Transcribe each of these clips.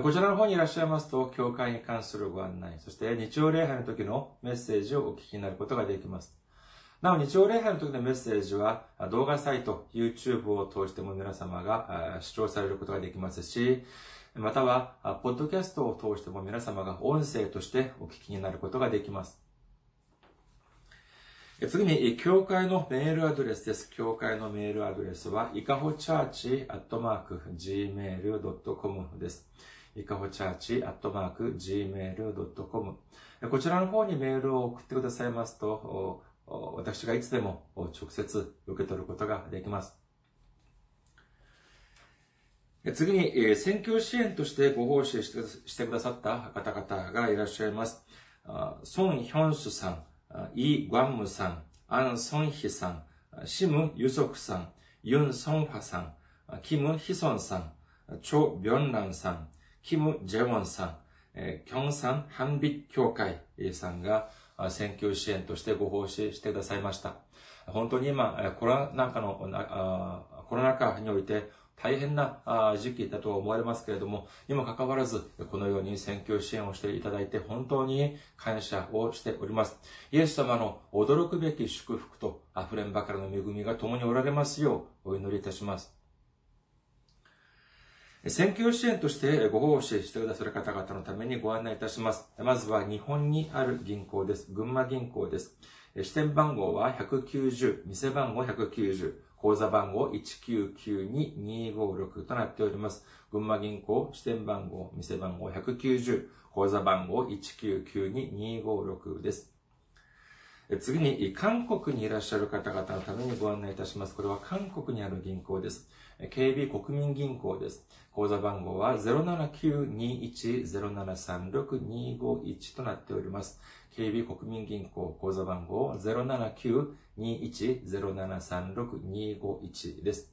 こちらの方にいらっしゃいますと、教会に関するご案内、そして日曜礼拝の時のメッセージをお聞きになることができます。なお、日曜礼拝の時のメッセージは、動画サイト、YouTube を通しても皆様が視聴されることができますし、または、ポッドキャストを通しても皆様が音声としてお聞きになることができます。次に、教会のメールアドレスです。教会のメールアドレスは、いかほチャーチアットマーク gmail.com です。いかほチャーチアットマーク gmail.com こちらの方にメールを送ってくださいますと、私がいつでも直接受け取ることができます。次に、選挙支援としてご奉仕してくださった方々がいらっしゃいます。ソン・ヒョンスさん、イ・グァンムさん、アン・ソンヒさん、シム・ユソクさん、ユン・ソンファさん、キム・ヒソンさん、チョ・ビョンランさん、キム・ジェウォンさん、キョンサン・ハンビ協会さんが選挙支援としてご奉仕してくださいました。本当に今、コロナ禍の、コロナ禍において大変な時期だと思われますけれども、にもかかわらず、このように選挙支援をしていただいて本当に感謝をしております。イエス様の驚くべき祝福と溢れんばかりの恵みが共におられますようお祈りいたします。選挙支援としてご奉仕してくださる方々のためにご案内いたします。まずは日本にある銀行です。群馬銀行です。支店番号は190、店番号190、口座番号1992256となっております。群馬銀行、支店番号、店番号190、口座番号1992256です。次に、韓国にいらっしゃる方々のためにご案内いたします。これは韓国にある銀行です。KB 国民銀行です。口座番号は079-21-0736-251となっております。KB 国民銀行口座番号079-21-0736-251です。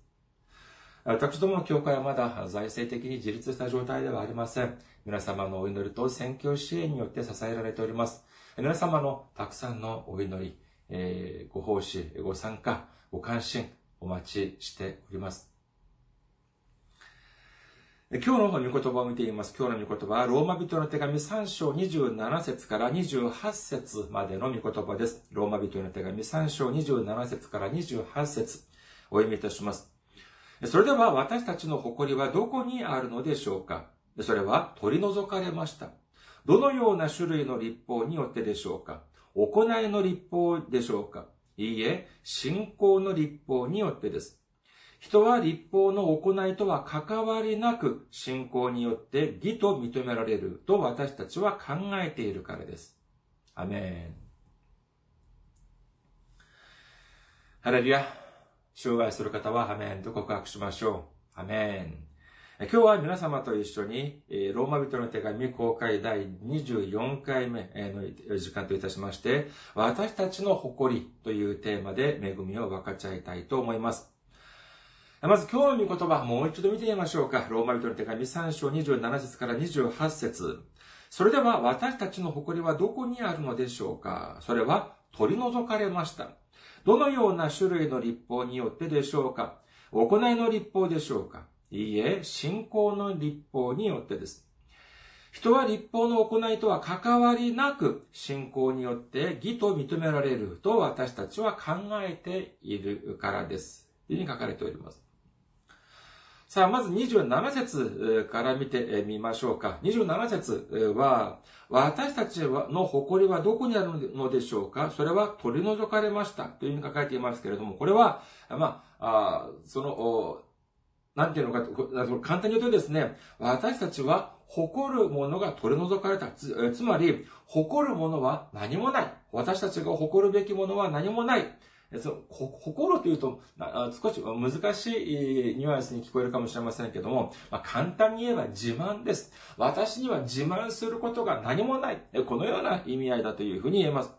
私どもの教会はまだ財政的に自立した状態ではありません。皆様のお祈りと選挙支援によって支えられております。皆様のたくさんのお祈り、えー、ご奉仕、ご参加、ご関心、お待ちしております。今日の御言葉を見ています。今日の御言葉は、ローマ人の手紙3章27節から28節までの御言葉です。ローマ人の手紙3章27節から28節お読みいたします。それでは私たちの誇りはどこにあるのでしょうか？それは取り除かれました。どのような種類の立法によってでしょうか？行いの立法でしょうか？いいえ、信仰の立法によってです。人は立法の行いとは関わりなく信仰によって義と認められると私たちは考えているからです。アメン。ハレルヤ。障害する方はアメンと告白しましょう。アメン。今日は皆様と一緒に、ローマ人の手紙公開第24回目の時間といたしまして、私たちの誇りというテーマで恵みを分かち合いたいと思います。まず今日の言葉、もう一度見てみましょうか。ローマ人の手紙3章27節から28節それでは私たちの誇りはどこにあるのでしょうかそれは取り除かれました。どのような種類の立法によってでしょうか行いの立法でしょうかいいえ、信仰の立法によってです。人は立法の行いとは関わりなく信仰によって義と認められると私たちは考えているからです。というふうに書かれております。さあ、まず27節から見てみましょうか。27節は、私たちの誇りはどこにあるのでしょうか？それは取り除かれました。というふうに書かれていますけれども、これは、まあ、あその、なんていうのか、簡単に言うとですね、私たちは誇るものが取り除かれた。つつまり、誇るものは何もない。私たちが誇るべきものは何もない。その心というと、少し難しいニュアンスに聞こえるかもしれませんけども、まあ、簡単に言えば自慢です。私には自慢することが何もない。このような意味合いだというふうに言えます。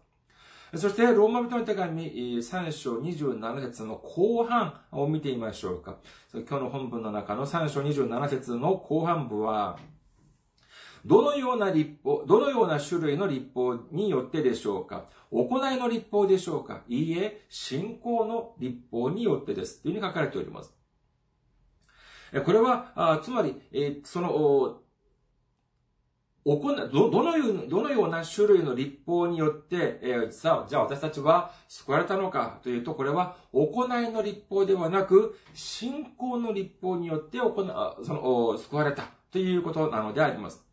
そして、ローマ人の手紙3章27節の後半を見てみましょうか。今日の本文の中の3章27節の後半部は、どのような立法、どのような種類の立法によってでしょうか行いの立法でしょうかいいえ、信仰の立法によってです。というふうに書かれております。これは、つまり、その、行ど、どのよう、どのような種類の立法によって、えー、さあ、じゃあ私たちは救われたのかというと、これは行いの立法ではなく、信仰の立法によって行その、救われたということなのであります。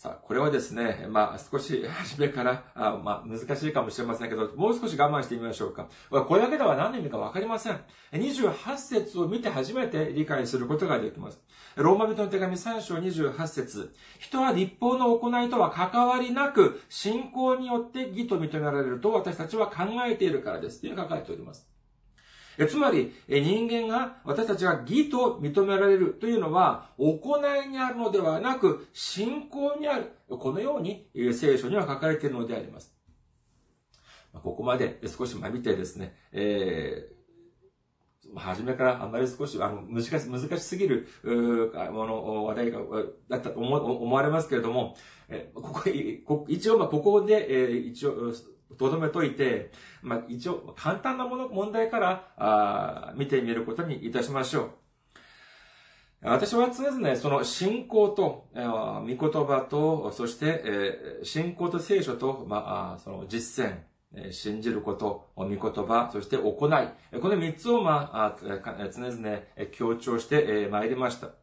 さあ、これはですね、まあ、少し初めから、あまあ、難しいかもしれませんけど、もう少し我慢してみましょうか。これだけでは何の意味かわかりません。28節を見て初めて理解することができます。ローマ人の手紙3章28節人は立法の行いとは関わりなく、信仰によって義と認められると私たちは考えているからです。という書かれております。えつまり、え人間が、私たちが義と認められるというのは、行いにあるのではなく、信仰にある。このように、聖書には書かれているのであります。ここまで少し間見てですね、えー、初めからあんまり少し、あの、難し、難しすぎる、もの、話題が、だったと思思われますけれども、えここ、こ一応、まあ、ここで、え、一応、とどめといて、まあ、一応、簡単なもの、問題から、あ見てみることにいたしましょう。私は常々その信仰と、えー、御言葉と、そして、えー、信仰と聖書と、まあ、その実践、えー、信じること、御言葉、そして行い。この三つを、まあ、常々強調してまいりました。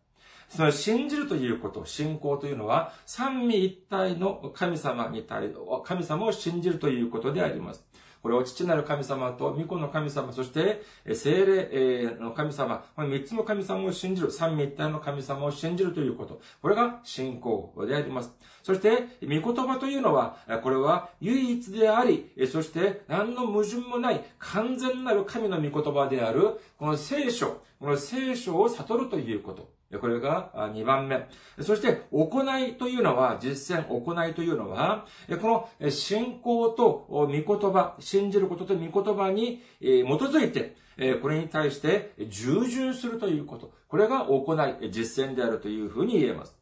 その信じるということ、信仰というのは、三位一体の神様に対、神様を信じるということであります。これを父なる神様と御子の神様、そして精霊の神様、この三つの神様を信じる、三位一体の神様を信じるということ。これが信仰であります。そして、御言葉というのは、これは唯一であり、そして何の矛盾もない完全なる神の御言葉である、この聖書、この聖書を悟るということ。これが2番目。そして、行いというのは、実践、行いというのは、この信仰と御言葉、信じることと御言葉に基づいて、これに対して従順するということ。これが行い、実践であるというふうに言えます。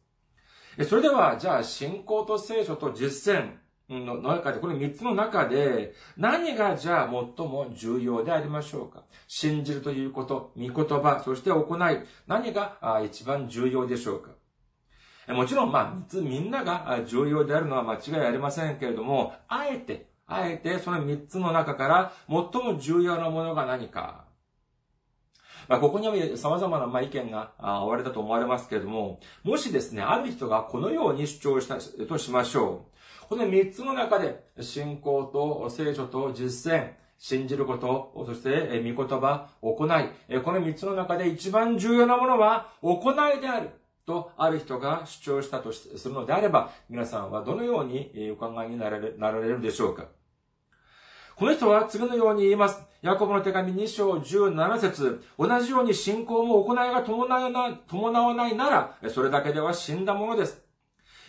それでは、じゃあ、信仰と聖書と実践、の中で、この三つの中で、何がじゃあ最も重要でありましょうか？信じるということ、御言葉、そして行い、何が一番重要でしょうか？もちろん、まあ、三つみんなが重要であるのは間違いありませんけれども、あえて、あえてその三つの中から最も重要なものが何か。まあ、ここには様々な意見がおわれたと思われますけれども、もしですね、ある人がこのように主張したとしましょう。この三つの中で、信仰と聖書と実践、信じること、そして、御言葉、行い。この三つの中で一番重要なものは、行いである。と、ある人が主張したとするのであれば、皆さんはどのようにお考えになられなられるでしょうかこの人は次のように言います。ヤコブの手紙2章17節同じように信仰も行いが伴わないなら、それだけでは死んだものです。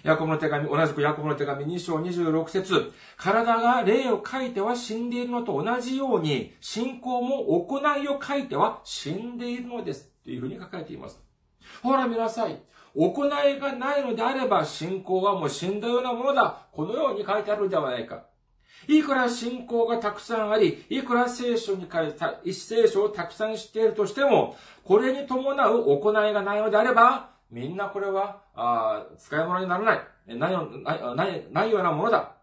ヤコブの手紙、同じくヤコブの手紙2章26節体が霊を書いては死んでいるのと同じように、信仰も行いを書いては死んでいるのです。というふうに書かれています。ほら見なさい。行いがないのであれば、信仰はもう死んだようなものだ。このように書いてあるんではないか。いくら信仰がたくさんあり、いくら聖書に書いた、一聖書をたくさん知っているとしても、これに伴う行いがないのであれば、みんなこれは、あ使い物にならない。ないないないようなものだ。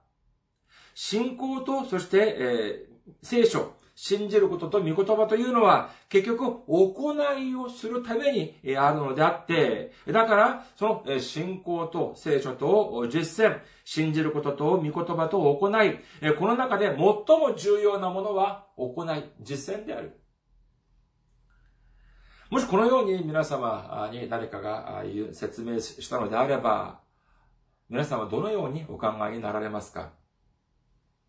信仰と、そして、えー、聖書、信じることと御言葉というのは、結局、行いをするためにあるのであって、だから、その信仰と聖書と実践、信じることと御言葉と行い、この中で最も重要なものは行い、実践である。もしこのように皆様に誰かが説明したのであれば、皆さんはどのようにお考えになられますか？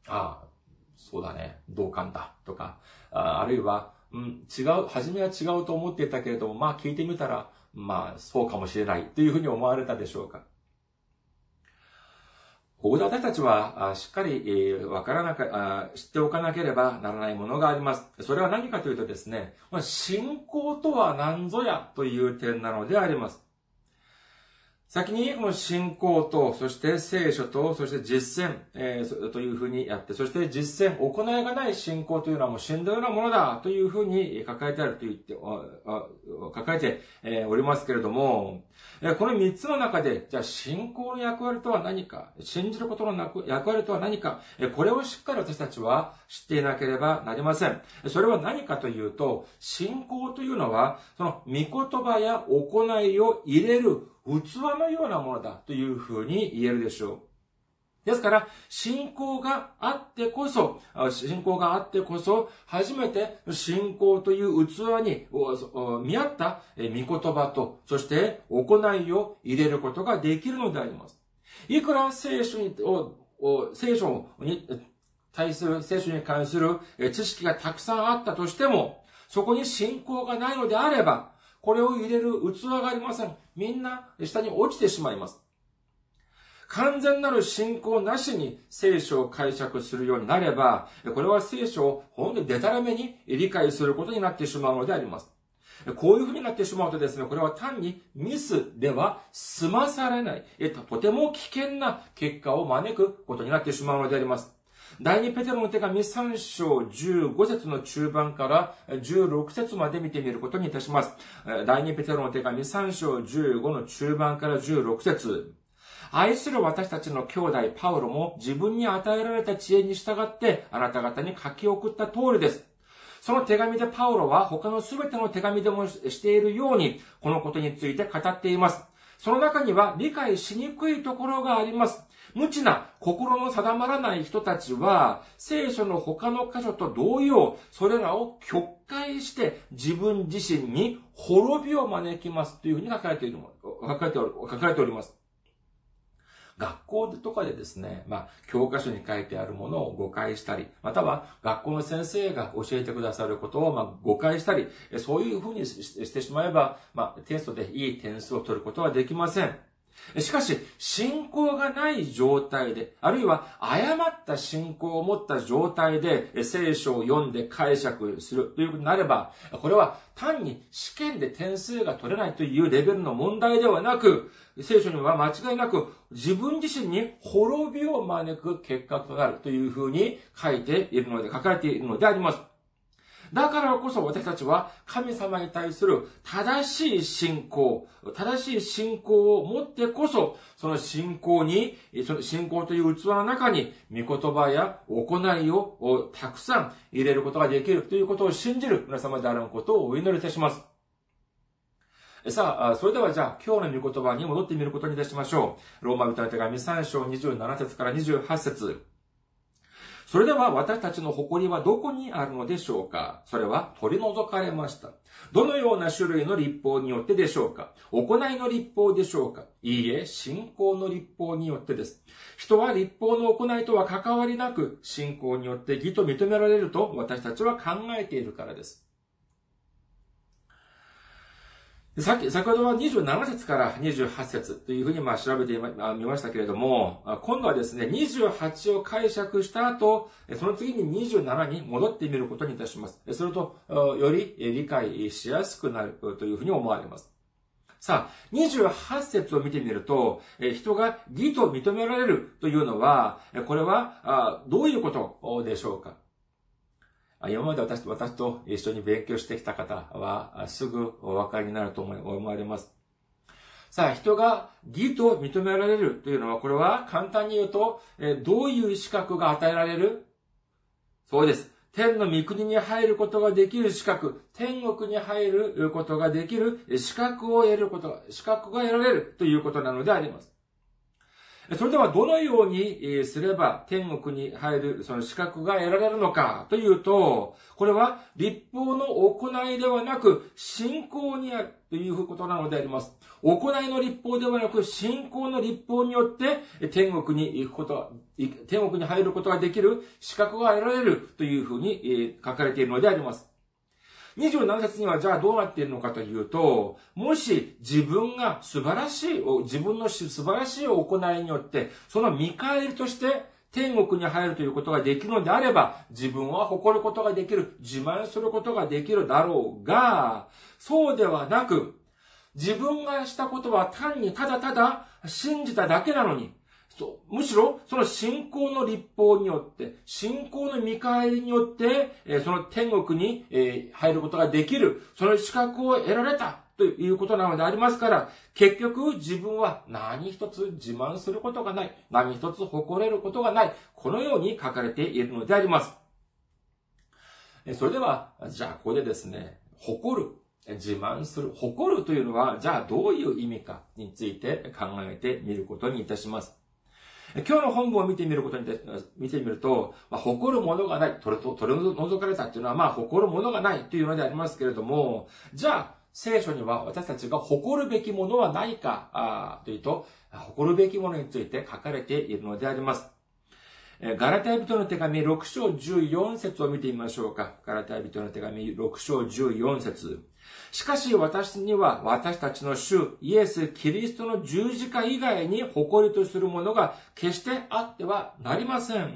ああ、そうだね、同感だ、とか、ああるいは、うん、違う、初めは違うと思っていたけれども、まあ聞いてみたら、まあそうかもしれないというふうに思われたでしょうか？ここで私たちは、しっかり、わからなか、知っておかなければならないものがあります。それは何かというとですね、信仰とは何ぞやという点なのであります。先にこの信仰と、そして聖書と、そして実践、えー、というふうにやって、そして実践、行いがない信仰というのはもう死んだようなものだというふうに抱えてあると言って、抱えて、えおりますけれども、この三つの中で、じゃあ信仰の役割とは何か、信じることの役割とは何か、これをしっかり私たちは知っていなければなりません。それは何かというと、信仰というのは、その御言葉や行いを入れる器のようなものだというふうに言えるでしょう。ですから、信仰があってこそ、信仰があってこそ、初めて信仰という器に見合った御言葉と、そして行いを入れることができるのであります。いくら聖書に、聖書に対する、聖書に関する知識がたくさんあったとしても、そこに信仰がないのであれば、これを入れる器がありません。みんな下に落ちてしまいます。完全なる信仰なしに聖書を解釈するようになれば、これは聖書を本当にデタラメに理解することになってしまうのであります。こういうふうになってしまうとですね、これは単にミスでは済まされない、とても危険な結果を招くことになってしまうのであります。第二ペテロの手紙3章15節の中盤から16節まで見てみることにいたします。第二ペテロの手紙3章15の中盤から16節愛する私たちの兄弟パウロも自分に与えられた知恵に従ってあなた方に書き送った通りです。その手紙でパウロは他の全ての手紙でもしているように、このことについて語っています。その中には理解しにくいところがあります。無知な心の定まらない人たちは、聖書の他の箇所と同様、それらを曲解して自分自身に滅びを招きますというふうに書かれている書かれており書かれております。学校とかでですね、まあ、教科書に書いてあるものを誤解したり、または学校の先生が教えてくださることを、まあ、誤解したり、そういうふうにしてしまえば、まあ、テストでいい点数を取ることはできません。しかし、信仰がない状態で、あるいは誤った信仰を持った状態で聖書を読んで解釈するということになれば、これは単に試験で点数が取れないというレベルの問題ではなく、聖書には間違いなく自分自身に滅びを招く結果となるというふうに書いているので、書かれているのであります。だからこそ私たちは神様に対する正しい信仰、正しい信仰を持ってこそ、その信仰に、その信仰という器の中に、御言葉や行いをたくさん入れることができるということを信じる皆様であることをお祈りいたします。さあ、それではじゃあ、今日の御言葉に戻ってみることにいたしましょう。ローマ人の手紙3章27節から28節それでは私たちの誇りはどこにあるのでしょうか？それは取り除かれました。どのような種類の立法によってでしょうか？行いの立法でしょうか？いいえ、信仰の立法によってです。人は立法の行いとは関わりなく、信仰によって義と認められると私たちは考えているからです。さっき、先ほどは27節から28節というふうにまあ調べてみましたけれども、今度はですね、28を解釈した後、その次に27に戻ってみることにいたします。すると、より理解しやすくなるというふうに思われます。さあ、28節を見てみると、人が義と認められるというのは、これはどういうことでしょうか？今まで私と私と一緒に勉強してきた方は、すぐお分かりになると思われます。さあ、人が義と認められるというのは、これは簡単に言うと、どういう資格が与えられる？そうです。天の御国に入ることができる資格、天国に入ることができる資格を得ること、資格が得られるということなのであります。それではどのようにすれば天国に入るその資格が得られるのかというと、これは立法の行いではなく信仰にあるということなのであります。行いの立法ではなく信仰の立法によって天国に行くこと、天国に入ることができる資格が得られるというふうに書かれているのであります。27節にはじゃあどうなっているのかというと、もし自分が素晴らしい、自分の素晴らしい行いによって、その見返りとして天国に入るということができるのであれば、自分は誇ることができる、自慢することができるだろうが、そうではなく、自分がしたことは単にただただ信じただけなのに、むしろ、その信仰の立法によって、信仰の見返りによって、その天国に入ることができる、その資格を得られたということなのでありますから、結局自分は何一つ自慢することがない、何一つ誇れることがない、このように書かれているのであります。それでは、じゃあここでですね、誇る、自慢する、誇るというのは、じゃあどういう意味かについて考えてみることにいたします。今日の本文を見てみることに、見てみると、まあ、誇るものがない、取れと、取り除かれたっていうのは、まあ、誇るものがないというのでありますけれども、じゃあ、聖書には私たちが誇るべきものはないか、あというと、誇るべきものについて書かれているのであります。ガラタイ人の手紙6章14節を見てみましょうか。ガラタイ人の手紙6章14節しかし私には私たちの主イエス・キリストの十字架以外に誇りとするものが決してあってはなりません。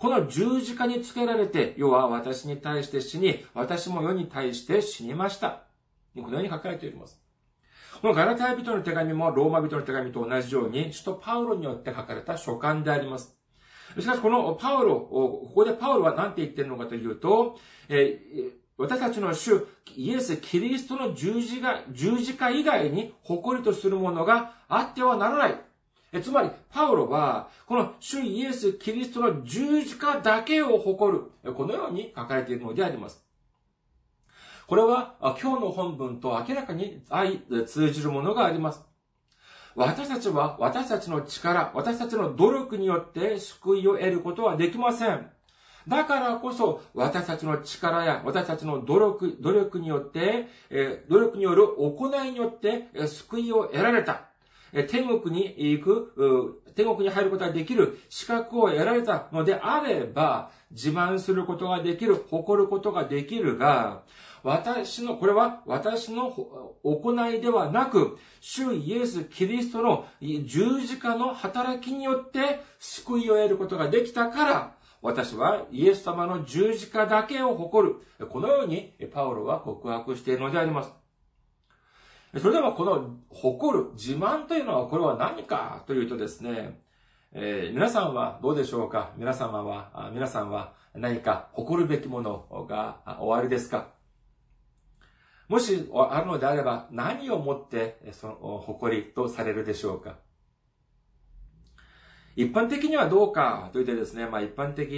この十字架につけられて、世は私に対して死に、私も世に対して死にました。このように書かれております。このガラタイ人の手紙もローマ人の手紙と同じように、首都パウロによって書かれた書簡であります。しかし、このパウロ、ここでパウロは何て言ってるのかというと、えー私たちの主、イエス・キリストの十字架、十字架以外に誇りとするものがあってはならない。えつまり、パウロは、この主イエス・キリストの十字架だけを誇る。このように書かれているのであります。これは、今日の本文と明らかに通じるものがあります。私たちは、私たちの力、私たちの努力によって救いを得ることはできません。だからこそ、私たちの力や私たちの努力、努力によって、え努力による行いによって、え救いを得られた。え天国に行く、天国に入ることができる資格を得られたのであれば、自慢することができる、誇ることができるが、私の、これは私の行いではなく、主イエス・キリストの十字架の働きによって救いを得ることができたから、私はイエス様の十字架だけを誇る。このようにパウロは告白しているのであります。それではこの誇る、自慢というのはこれは何か？というとですね、えー、皆さんはどうでしょうか？皆様は、皆さんは何か誇るべきものがおありですか？もしあるのであれば何をもってその誇りとされるでしょうか？一般的にはどうかと言ってですね、まあ一般的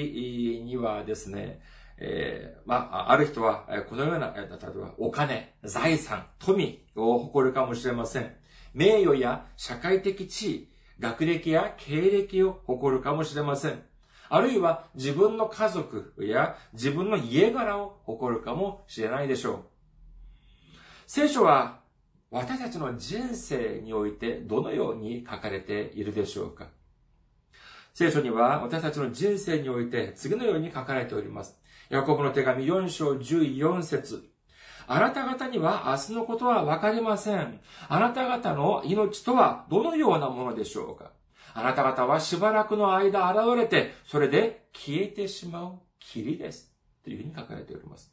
にはですね、えー、まあ、ある人は、このような、例えばお金、財産、富を誇るかもしれません。名誉や社会的地位、学歴や経歴を誇るかもしれません。あるいは自分の家族や自分の家柄を誇るかもしれないでしょう。聖書は私たちの人生においてどのように書かれているでしょうか聖書には私たちの人生において次のように書かれております。ヤコブの手紙4章14節あなた方には明日のことはわかりません。あなた方の命とはどのようなものでしょうかあなた方はしばらくの間現れて、それで消えてしまう霧です。というふうに書かれております。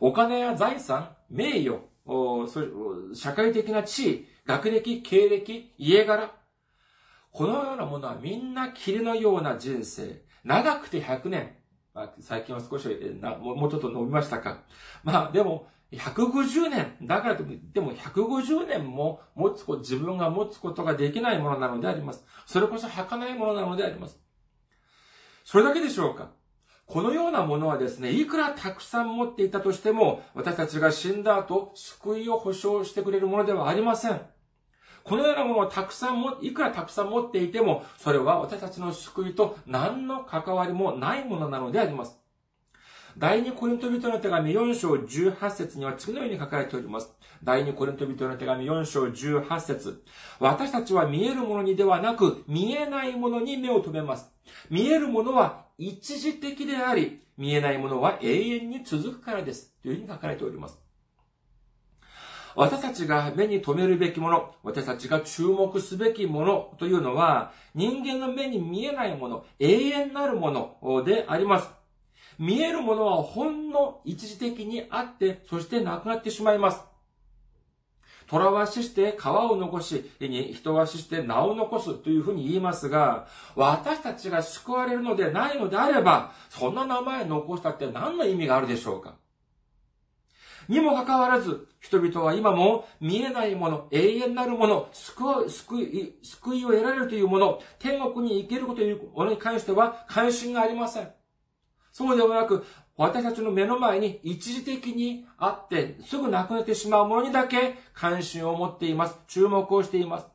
お金や財産、名誉、社会的な地位、学歴、経歴、家柄、このようなものはみんな霧のような人生。長くて100年。まあ、最近は少しなもうちょっと伸びましたか。まあ、でも、150年。だからでも150年も持つこ、自分が持つことができないものなのであります。それこそ儚いものなのであります。それだけでしょうかこのようなものはですね、いくらたくさん持っていたとしても、私たちが死んだ後、救いを保証してくれるものではありません。このようなものをたくさんも、いくらたくさん持っていても、それは私たちの救いと何の関わりもないものなのであります。第二コリント人の手紙4章18節には次のように書かれております。第二コリント人の手紙4章18節私たちは見えるものにではなく、見えないものに目を留めます。見えるものは一時的であり、見えないものは永遠に続くからです。というふうに書かれております。私たちが目に留めるべきもの、私たちが注目すべきものというのは、人間の目に見えないもの、永遠なるものであります。見えるものはほんの一時的にあって、そしてなくなってしまいます。虎は死して皮を残し、人は死して名を残すというふうに言いますが、私たちが救われるのでないのであれば、そんな名前残したって何の意味があるでしょうか？にもかかわらず、人々は今も見えないもの、永遠なるもの、救い、救い、救いを得られるというもの、天国に行けることというものに関しては関心がありません。そうではなく、私たちの目の前に一時的にあって、すぐなくなってしまうものにだけ関心を持っています。注目をしています。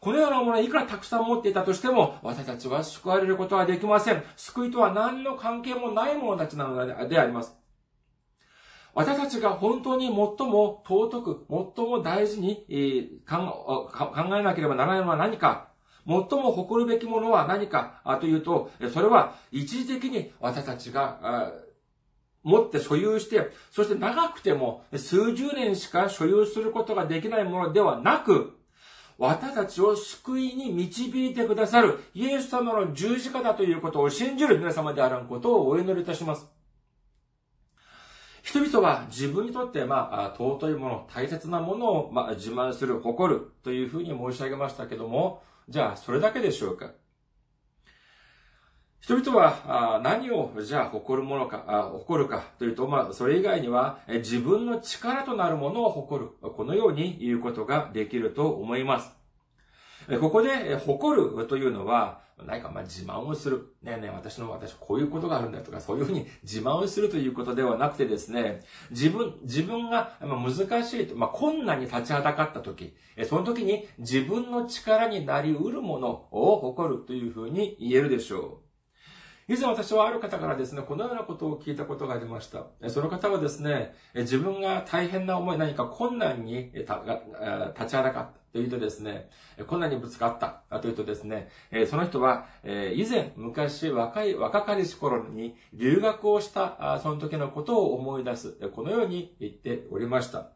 このようなものはいくらたくさん持っていたとしても、私たちは救われることはできません。救いとは何の関係もない者たちなのであります。私たちが本当に最も尊く、最も大事に、考えなければならないのは何か、最も誇るべきものは何かというと、それは一時的に私たちが持って所有して、そして長くても数十年しか所有することができないものではなく、私たちを救いに導いてくださるイエス様の十字架だということを信じる皆様であることをお祈りいたします。人々は自分にとって、まあ、尊いもの、大切なものを、まあ、自慢する、誇るというふうに申し上げましたけども、じゃあ、それだけでしょうか？人々は何をじゃあ誇るものか、誇るかというと、まあ、それ以外には自分の力となるものを誇る。このように言うことができると思います。ここで誇るというのは、何かまあ自慢をする。ねえねえ、私の、私こういうことがあるんだとか、そういうふうに自慢をするということではなくてですね、自分、自分が難しいと、まあ困難に立ちはだかった時、その時に自分の力になり得るものを誇るというふうに言えるでしょう。以前私はある方からですね、このようなことを聞いたことがありました。その方はですね、自分が大変な思い、何か困難に立ちはだかった。というとですね、困難にぶつかったというとですね、その人は、以前、昔、若い、若かりし頃に留学をした、その時のことを思い出す。このように言っておりました。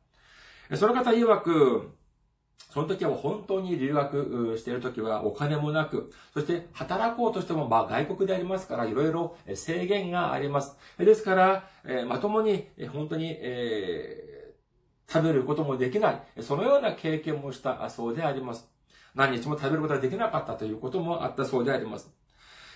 その方曰く、その時は本当に留学している時はお金もなく、そして働こうとしてもまあ外国でありますからいろいろ制限があります。ですから、まともに本当に、え、食べることもできない、そのような経験もしたそうであります。何日も食べることができなかったということもあったそうであります。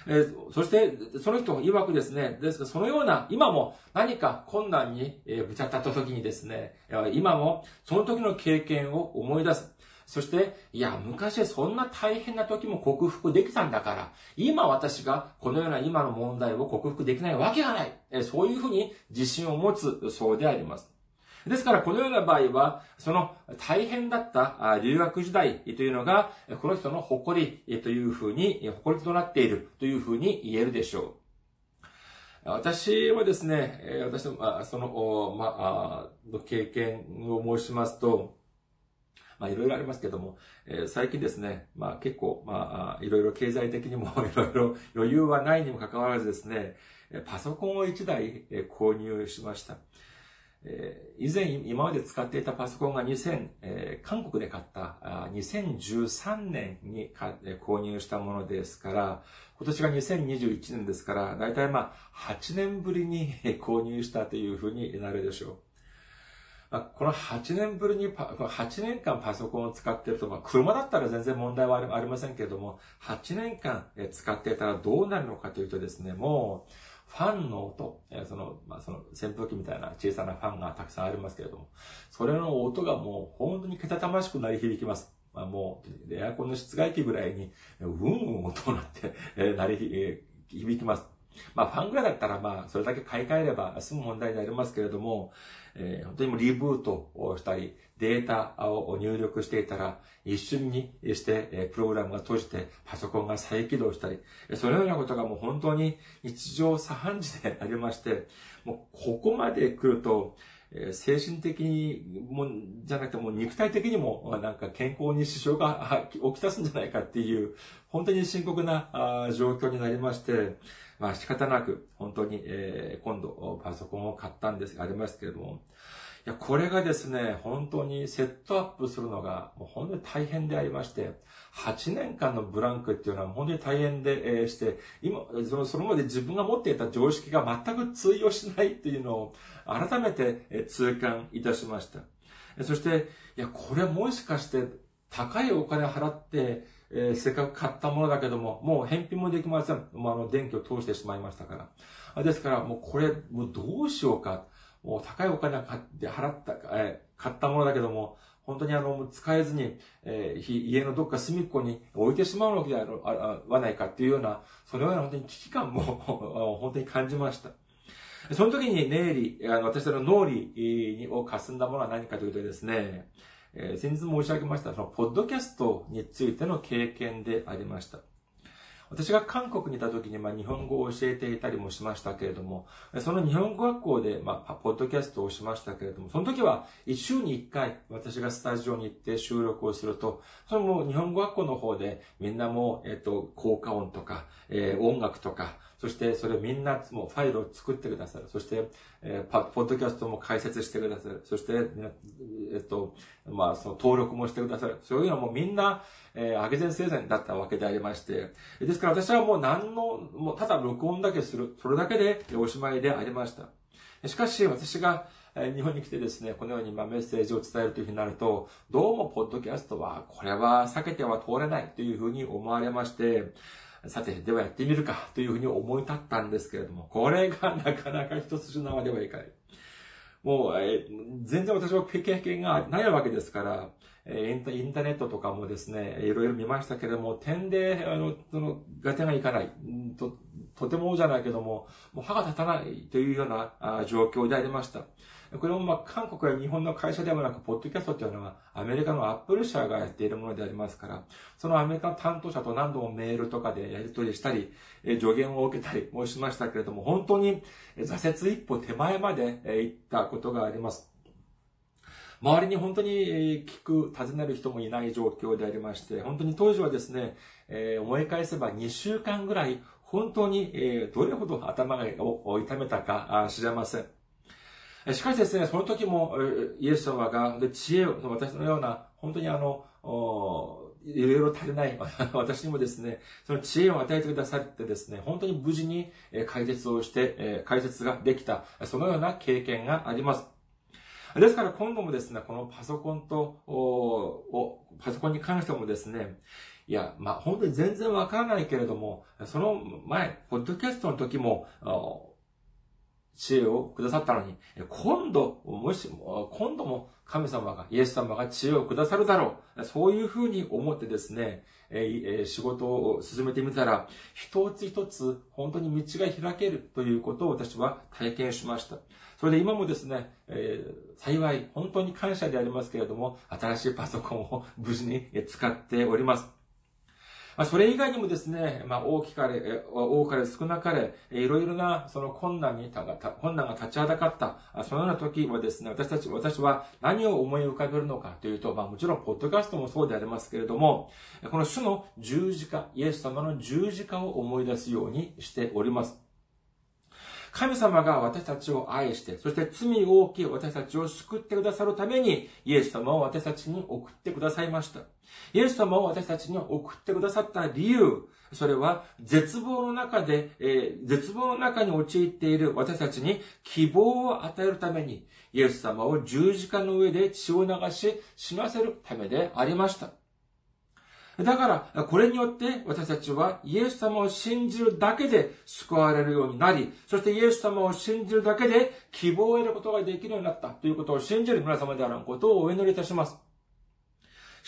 え、そして、その人曰くですね、ですそのような、今も何か困難に、えぶち当たった時にですね、今もその時の経験を思い出す。そして、いや、昔そんな大変な時も克服できたんだから、今私がこのような今の問題を克服できないわけがない。そういうふうに自信を持つそうであります。ですから、このような場合は、その大変だった留学時代というのが、この人の誇りというふうに、誇りとなっているというふうに言えるでしょう。私はですね、私の、その、まあ、の経験を申しますと、まあいろいろありますけども、え、最近ですね、まあ結構、まあいろいろ経済的にも いろいろ余裕はないにもかかわらずですね、パソコンを1台購入しました。えー、以前、今まで使っていたパソコンが2000、え、韓国で買ったあ2013年に購入したものですから、今年が2021年ですから、だいたいまあ8年ぶりに購入したというふうになるでしょう。あ、この8年ぶりにパ、8年間パソコンを使っていると、まあ、車だったら全然問題はありませんけれども、8年間使っていたらどうなるのかというとですね、もう、ファンの音、その、まあ、その扇風機みたいな小さなファンがたくさんありますけれども、それの音がもう本当にけたたましく鳴り響きます。まあ、もう、エアコンの室外機ぐらいに、うんうん音が鳴って、え、鳴り、え、響きます。まあ、ファンぐらいだったら、まあ、それだけ買い替えれば済む問題でありますけれども、えー、本当にもリブートをしたり、データを入力していたら、一瞬にして、プログラムが閉じて、パソコンが再起動したり、そのようなことがもう本当に日常茶飯事でありまして、もうここまで来ると、精神的にも、じゃなくても肉体的にもなんか健康に支障が起きたすんじゃないかっていう、本当に深刻な状況になりまして、まあ仕方なく、本当に、今度パソコンを買ったんです、ありますけれども、いや、これがですね、本当にセットアップするのが、もう本当に大変でありまして、8年間のブランクっていうのは本当に大変で、えー、して、今、その、それまで自分が持っていた常識が全く通用しないっていうのを改めて、え痛感いたしました。そして、いや、これもしかして高いお金払って、えー、せっかく買ったものだけども、もう返品もできません。もうあの、電気を通してしまいましたから。ですから、もうこれ、もうどうしようか。もう高いお金買って払った、えー、買ったものだけども、本当にあの、使えずに、えー、家のどっか隅っこに置いてしまうのではないかっていうような、そのような本当に危機感も 本当に感じました。その時にネイリ、あの、私の脳裏を霞んだものは何かというとですね、えー、先日申し上げました、その、ポッドキャストについての経験でありました。私が韓国にいた時に、まあ、日本語を教えていたりもしましたけれども、その日本語学校で、まあ、ポッドキャストをしましたけれども、その時は、一週に一回、私がスタジオに行って収録をすると、それも日本語学校の方で、みんなも、えっ、と、効果音とか、えー、音楽とか、そしてそれみんなもファイルを作ってくださる。そして、えー、ポッドキャストも解説してくださる。そして、えっと、まあ、その登録もしてくださる。そういうのもみんな、えー、上げ前生前だったわけでありまして。ですから私はもう何の、もうただ録音だけする。それだけでおしまいでありました。しかし私が日本に来てですね、このようにメッセージを伝えるというふうになると、どうもポッドキャストは、これは避けては通れないというふうに思われまして、さて、ではやってみるかというふうに思い立ったんですけれども、これがなかなか一筋縄ではいかない。もう、え全然私は経験がないわけですから、えインターネットとかもですね、いろいろ見ましたけれども、点で、あの、その、合点がいかない。と、とてもじゃないけども、もう歯が立たないというようなあ状況でありました。これもまあ韓国や日本の会社でもなく、ポッドキャストっていうのはアメリカのアップル社がやっているものでありますから、そのアメリカの担当者と何度もメールとかでやり取りしたり、え助言を受けたりもしましたけれども、本当に挫折一歩手前まで行ったことがあります。周りに本当に聞く、尋ねる人もいない状況でありまして、本当に当時はですね、えー、思い返せば2週間ぐらい、本当に、えー、どれほど頭を痛めたか知れません。しかしですね、その時も、イエス様が、知恵を、私のような、本当にあの、いろいろ足りない 私にもですね、その知恵を与えてくださってですね、本当に無事に解説をして、解説ができた、そのような経験があります。ですから今度もですね、このパソコンと、パソコンに関してもですね、いや、まあ、本当に全然わからないけれども、その前、ポッドキャストの時も、知恵をくださったのに、今度、もし、今度も神様が、イエス様が知恵をくださるだろう。そういうふうに思ってですね、え仕事を進めてみたら、一つ一つ本当に道が開けるということを私は体験しました。それで今もですね、えー、幸い、本当に感謝でありますけれども、新しいパソコンを無事に使っております。ま、それ以外にもですね、まあ、大きかれ、多かれ少なかれ、いろいろなその困難にたが、困難が立ちはだかった、そのような時はですね、私たち、私は何を思い浮かべるのかというと、まあ、もちろん、ポッドキャストもそうでありますけれども、この主の十字架、イエス様の十字架を思い出すようにしております。神様が私たちを愛して、そして罪大きい私たちを救ってくださるために、イエス様を私たちに送ってくださいました。イエス様を私たちに送ってくださった理由、それは絶望の中で、えー、絶望の中に陥っている私たちに希望を与えるために、イエス様を十字架の上で血を流し、死なせるためでありました。だから、これによって私たちはイエス様を信じるだけで救われるようになり、そしてイエス様を信じるだけで希望を得ることができるようになったということを信じる皆様であることをお祈りいたします。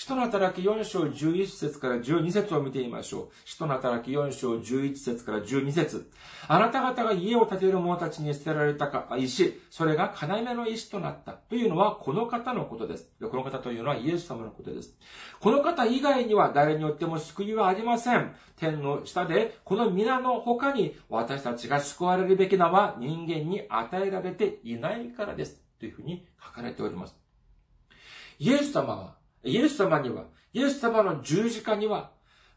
使徒の働き4章11節から12節を見てみましょう。使徒の働き4章11節から12節あなた方が家を建てる者たちに捨てられたか石、それが要の石となった。というのは、この方のことです。この方というのはイエス様のことです。この方以外には誰によっても救いはありません。天の下で、この皆の他に私たちが救われるべき名は人間に与えられていないからです。というふうに書かれております。イエス様は、イエス様には、イエス様の十字架には、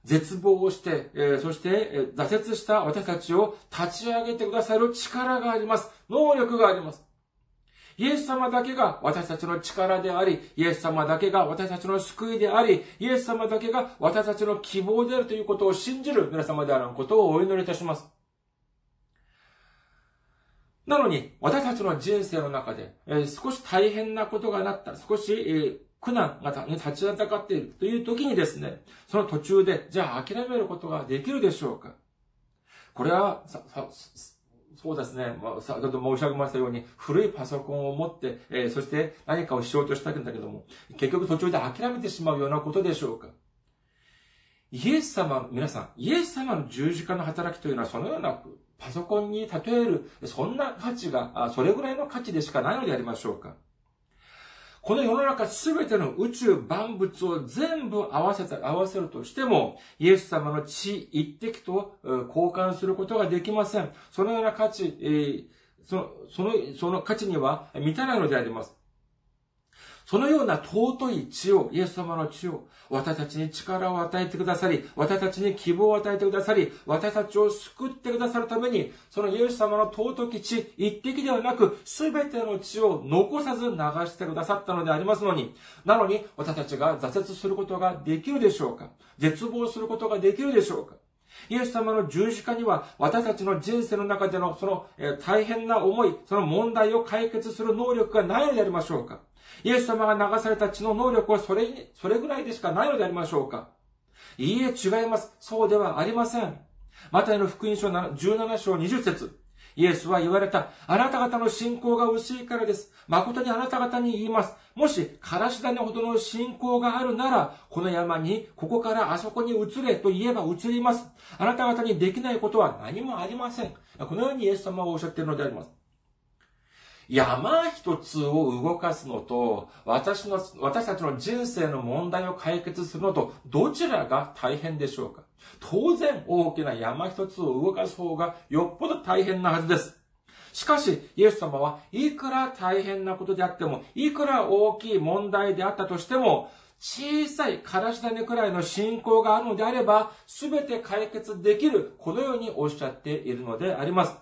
絶望をして、え、そして、え、挫折した私たちを立ち上げてくださる力があります。能力があります。イエス様だけが私たちの力であり、イエス様だけが私たちの救いであり、イエス様だけが私たちの希望であるということを信じる皆様であることをお祈りいたします。なのに、私たちの人生の中で、え、少し大変なことがなった、少し、苦難が立ちはだかっているという時にですね、その途中で、じゃあ諦めることができるでしょうか？これは、そうですね。まあ、先ほど申し上げましたように、古いパソコンを持って、えー、そして何かをしようとしたんだけども、結局途中で諦めてしまうようなことでしょうか？イエス様、皆さん、イエス様の十字架の働きというのはそのようなパソコンに例える、そんな価値が、それぐらいの価値でしかないのでありましょうか？この世の中すべての宇宙万物を全部合わせた、合わせるとしても、イエス様の血一滴と交換することができません。そのような価値、えー、その、その、その価値には満たないのであります。そのような尊い血を、イエス様の血を、私たちに力を与えてくださり、私たちに希望を与えてくださり、私たちを救ってくださるために、そのイエス様の尊き血、一滴ではなく、すべての血を残さず流してくださったのでありますのに、なのに、私たちが挫折することができるでしょうか？絶望することができるでしょうか？イエス様の十字架には私たちの人生の中でのその、大変な思い、その問題を解決する能力がないのでありましょうか？イエス様が流された血の能力はそれ、それぐらいでしかないのでありましょうかいいえ、違います。そうではありません。マタイの福音書17章20節イエスは言われた。あなた方の信仰が薄いからです。誠にあなた方に言います。もし、からし種ほどの信仰があるなら、この山に、ここからあそこに移れと言えば移ります。あなた方にできないことは何もありません。このようにイエス様はおっしゃっているのであります。山一つを動かすのと、私の、私たちの人生の問題を解決するのと、どちらが大変でしょうか？当然大きな山一つを動かす方がよっぽど大変なはずです。しかし、イエス様はいくら大変なことであっても、いくら大きい問題であったとしても、小さいからし種くらいの信仰があるのであれば、すべて解決できる、このようにおっしゃっているのであります。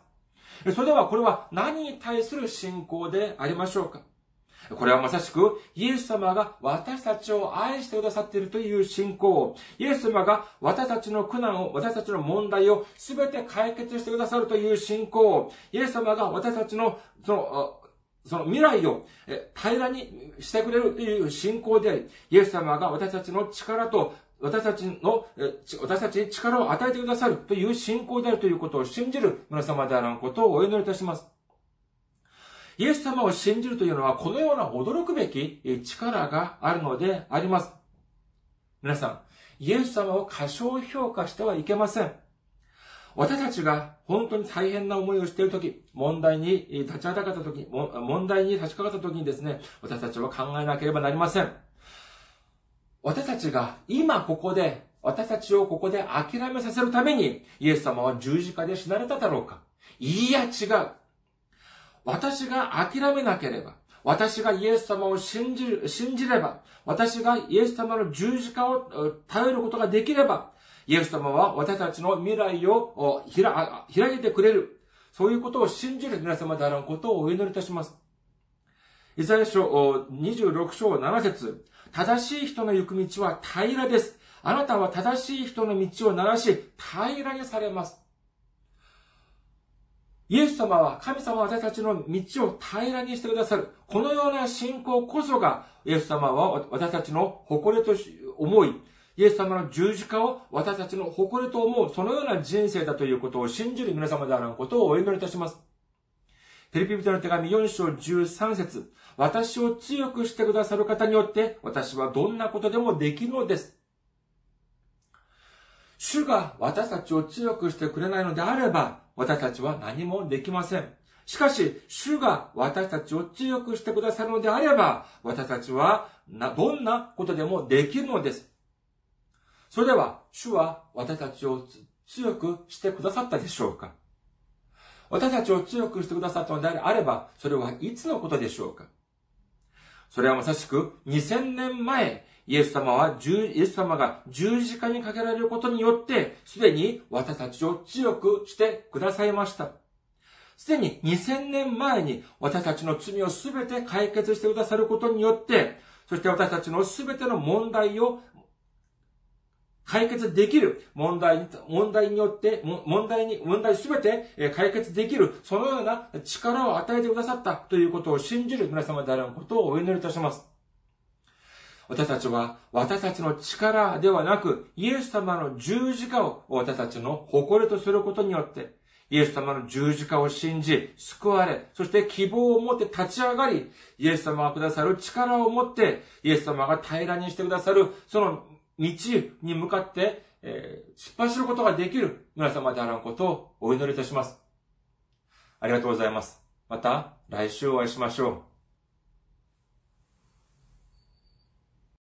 それではこれは何に対する信仰でありましょうか？これはまさしく、イエス様が私たちを愛してくださっているという信仰。イエス様が私たちの苦難を、私たちの問題を全て解決してくださるという信仰。イエス様が私たちの、その、その未来を平らにしてくれるという信仰であり、イエス様が私たちの力と私たちの、私たちに力を与えてくださるという信仰であるということを信じる皆様であることをお祈りいたします。イエス様を信じるというのは、このような驚くべき力があるのであります。皆さん、イエス様を過小評価してはいけません。私たちが本当に大変な思いをしているとき、問題に立ちはだかったとき、問題に立ちかかったときにですね、私たちは考えなければなりません。私たちが今ここで、私たちをここで諦めさせるために、イエス様は十字架で死なれただろうかいや違う。私が諦めなければ、私がイエス様を信じる、信じれば、私がイエス様の十字架を頼ることができれば、イエス様は私たちの未来を開いてくれる。そういうことを信じる皆様であることをお祈りいたします。イザヤ書26章7節正しい人の行く道は平らです。あなたは正しい人の道を鳴らし、平らにされます。イエス様は、神様私たちの道を平らにしてくださる。このような信仰こそが、イエス様は私たちの誇りと思い、イエス様の十字架を私たちの誇りと思う、そのような人生だということを信じる皆様であることをお祈りいたします。フィリピ人の手紙4章13節私を強くしてくださる方によって、私はどんなことでもできるのです。主が私たちを強くしてくれないのであれば、私たちは何もできません。しかし、主が私たちを強くしてくださるのであれば、私たちはどんなことでもできるのです。それでは、主は私たちを強くしてくださったでしょうか私たちを強くしてくださったのであれば、それはいつのことでしょうか？それはまさしく2000年前、イエス様は、イエス様が十字架にかけられることによって、すでに私たちを強くしてくださいました。すでに2000年前に私たちの罪をすべて解決してくださることによって、そして私たちのすべての問題を解決できる問題に、問題によって、問題に、問題すべて解決できる、そのような力を与えてくださったということを信じる皆様であることをお祈りいたします。私たちは私たちの力ではなく、イエス様の十字架を私たちの誇りとすることによって、イエス様の十字架を信じ、救われ、そして希望を持って立ち上がり、イエス様がくださる力を持って、イエス様が平らにしてくださる、その道に向かって、えー、突っ走ることができる皆様であることをお祈りいたします。ありがとうございます。また来週お会いしましょう。